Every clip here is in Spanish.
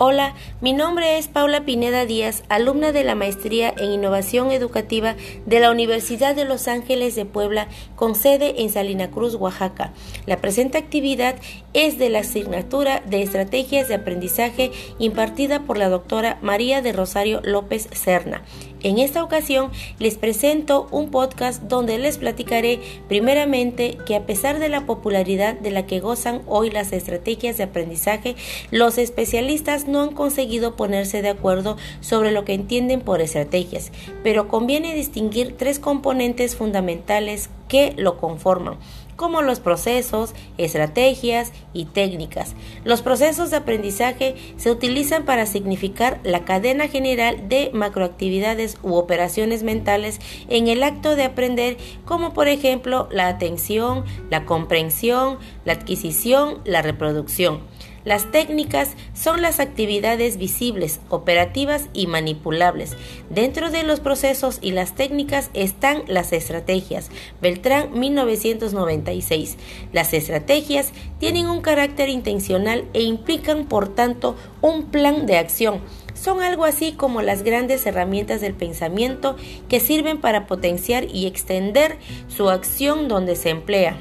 Hola, mi nombre es Paula Pineda Díaz, alumna de la Maestría en Innovación Educativa de la Universidad de Los Ángeles de Puebla, con sede en Salina Cruz, Oaxaca. La presente actividad es de la asignatura de Estrategias de Aprendizaje impartida por la doctora María de Rosario López Serna. En esta ocasión les presento un podcast donde les platicaré primeramente que a pesar de la popularidad de la que gozan hoy las estrategias de aprendizaje, los especialistas no han conseguido ponerse de acuerdo sobre lo que entienden por estrategias, pero conviene distinguir tres componentes fundamentales que lo conforman como los procesos, estrategias y técnicas. Los procesos de aprendizaje se utilizan para significar la cadena general de macroactividades u operaciones mentales en el acto de aprender, como por ejemplo la atención, la comprensión, la adquisición, la reproducción. Las técnicas son las actividades visibles, operativas y manipulables. Dentro de los procesos y las técnicas están las estrategias. Beltrán 1996. Las estrategias tienen un carácter intencional e implican por tanto un plan de acción son algo así como las grandes herramientas del pensamiento que sirven para potenciar y extender su acción donde se emplea.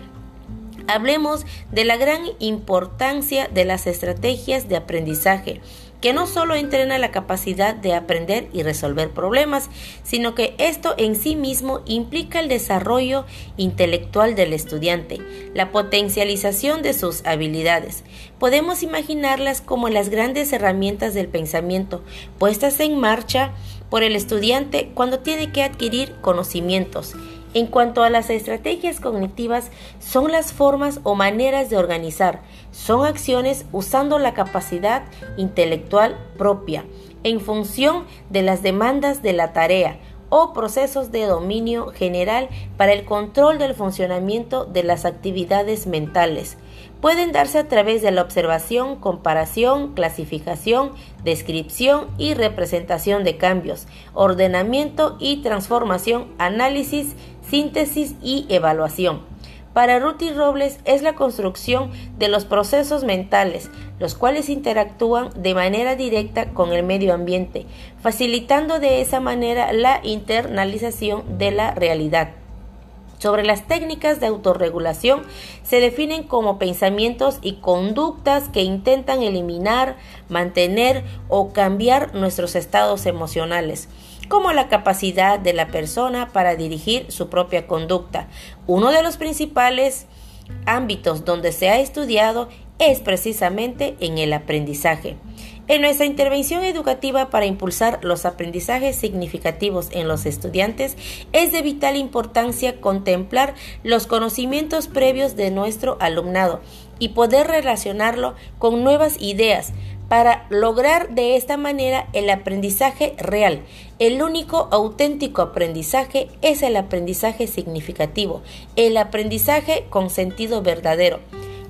Hablemos de la gran importancia de las estrategias de aprendizaje, que no solo entrena la capacidad de aprender y resolver problemas, sino que esto en sí mismo implica el desarrollo intelectual del estudiante, la potencialización de sus habilidades. Podemos imaginarlas como las grandes herramientas del pensamiento puestas en marcha por el estudiante cuando tiene que adquirir conocimientos en cuanto a las estrategias cognitivas, son las formas o maneras de organizar, son acciones usando la capacidad intelectual propia, en función de las demandas de la tarea, o procesos de dominio general para el control del funcionamiento de las actividades mentales. Pueden darse a través de la observación, comparación, clasificación, descripción y representación de cambios, ordenamiento y transformación, análisis, síntesis y evaluación. Para Ruth Robles es la construcción de los procesos mentales, los cuales interactúan de manera directa con el medio ambiente, facilitando de esa manera la internalización de la realidad. Sobre las técnicas de autorregulación se definen como pensamientos y conductas que intentan eliminar, mantener o cambiar nuestros estados emocionales como la capacidad de la persona para dirigir su propia conducta. Uno de los principales ámbitos donde se ha estudiado es precisamente en el aprendizaje. En nuestra intervención educativa para impulsar los aprendizajes significativos en los estudiantes, es de vital importancia contemplar los conocimientos previos de nuestro alumnado y poder relacionarlo con nuevas ideas, para lograr de esta manera el aprendizaje real. El único auténtico aprendizaje es el aprendizaje significativo, el aprendizaje con sentido verdadero.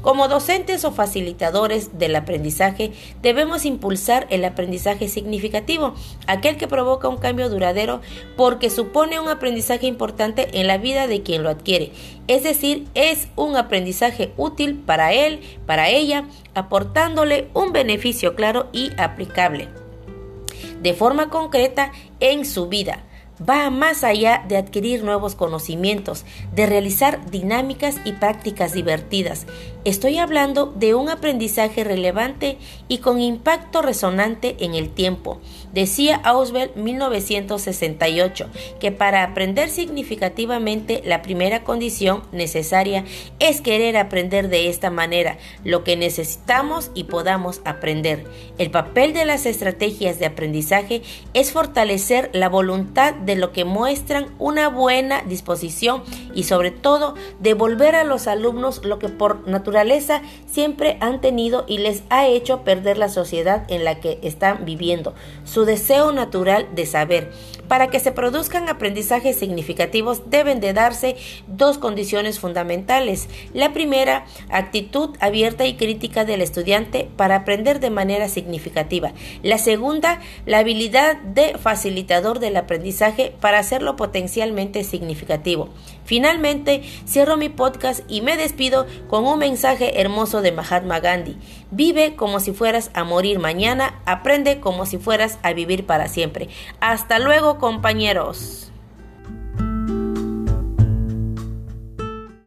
Como docentes o facilitadores del aprendizaje, debemos impulsar el aprendizaje significativo, aquel que provoca un cambio duradero porque supone un aprendizaje importante en la vida de quien lo adquiere. Es decir, es un aprendizaje útil para él, para ella, aportándole un beneficio claro y aplicable de forma concreta en su vida va más allá de adquirir nuevos conocimientos, de realizar dinámicas y prácticas divertidas. Estoy hablando de un aprendizaje relevante y con impacto resonante en el tiempo. Decía Auswell 1968 que para aprender significativamente la primera condición necesaria es querer aprender de esta manera lo que necesitamos y podamos aprender. El papel de las estrategias de aprendizaje es fortalecer la voluntad de lo que muestran una buena disposición y sobre todo devolver a los alumnos lo que por naturaleza siempre han tenido y les ha hecho perder la sociedad en la que están viviendo, su deseo natural de saber. Para que se produzcan aprendizajes significativos deben de darse dos condiciones fundamentales. La primera, actitud abierta y crítica del estudiante para aprender de manera significativa. La segunda, la habilidad de facilitador del aprendizaje para hacerlo potencialmente significativo. Finalmente, cierro mi podcast y me despido con un mensaje hermoso de Mahatma Gandhi. Vive como si fueras a morir mañana, aprende como si fueras a vivir para siempre. Hasta luego, compañeros.